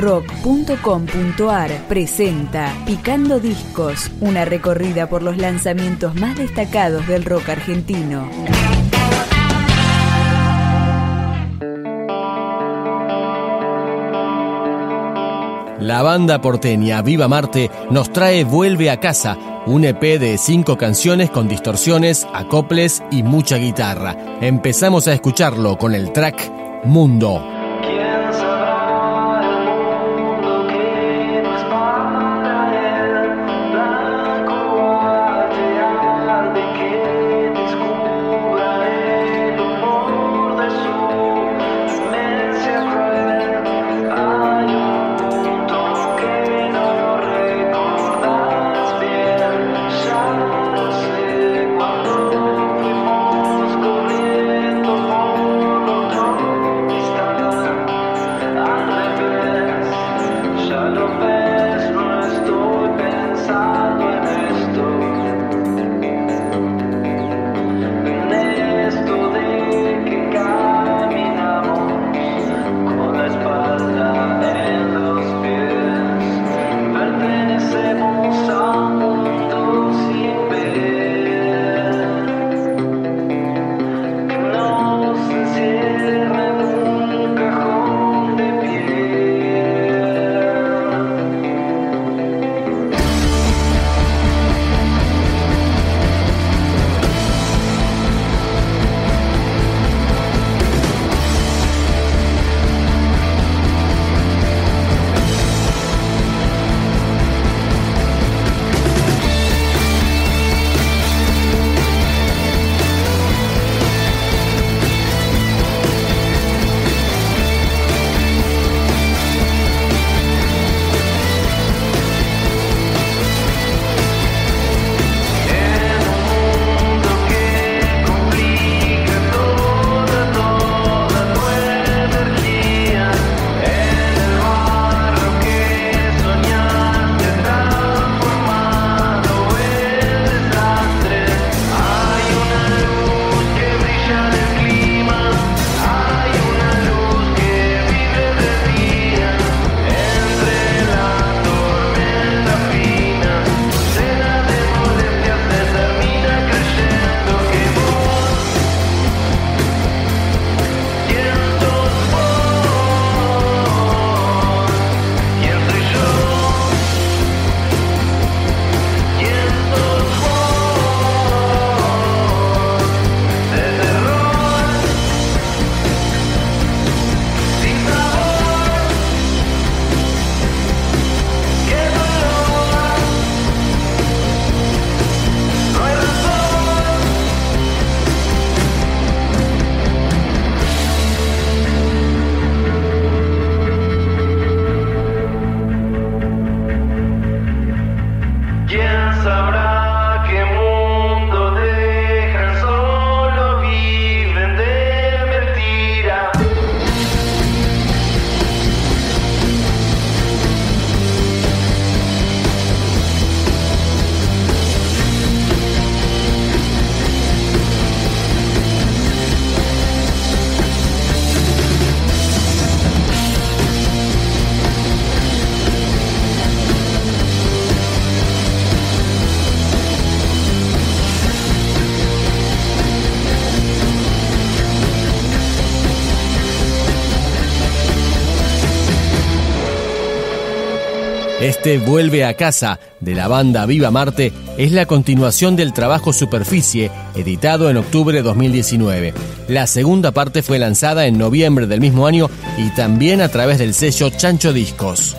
rock.com.ar presenta Picando Discos, una recorrida por los lanzamientos más destacados del rock argentino. La banda porteña Viva Marte nos trae Vuelve a casa, un EP de cinco canciones con distorsiones, acoples y mucha guitarra. Empezamos a escucharlo con el track Mundo. Este Vuelve a casa de la banda Viva Marte es la continuación del trabajo Superficie, editado en octubre de 2019. La segunda parte fue lanzada en noviembre del mismo año y también a través del sello Chancho Discos.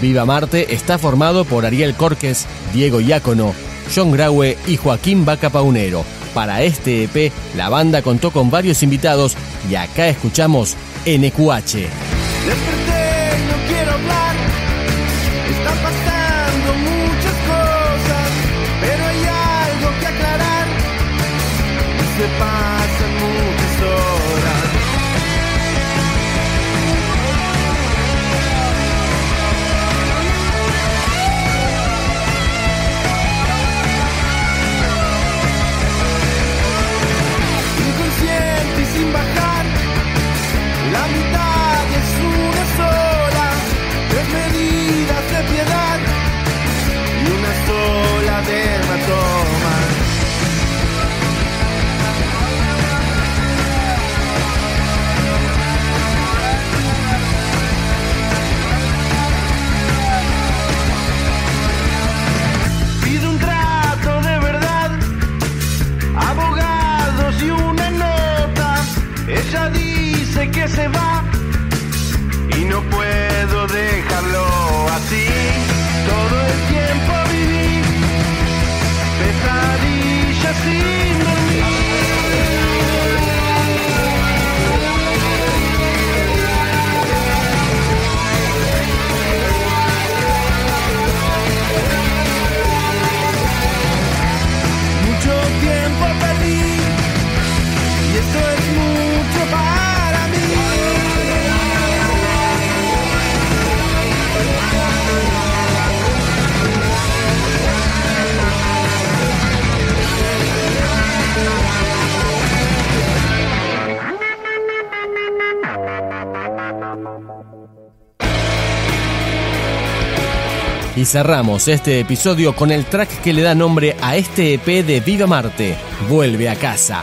Viva Marte está formado por Ariel Corques, Diego Iácono, John Graue y Joaquín Vaca Paunero. Para este EP, la banda contó con varios invitados y acá escuchamos NQH. sim Y cerramos este episodio con el track que le da nombre a este EP de Viva Marte, Vuelve a casa.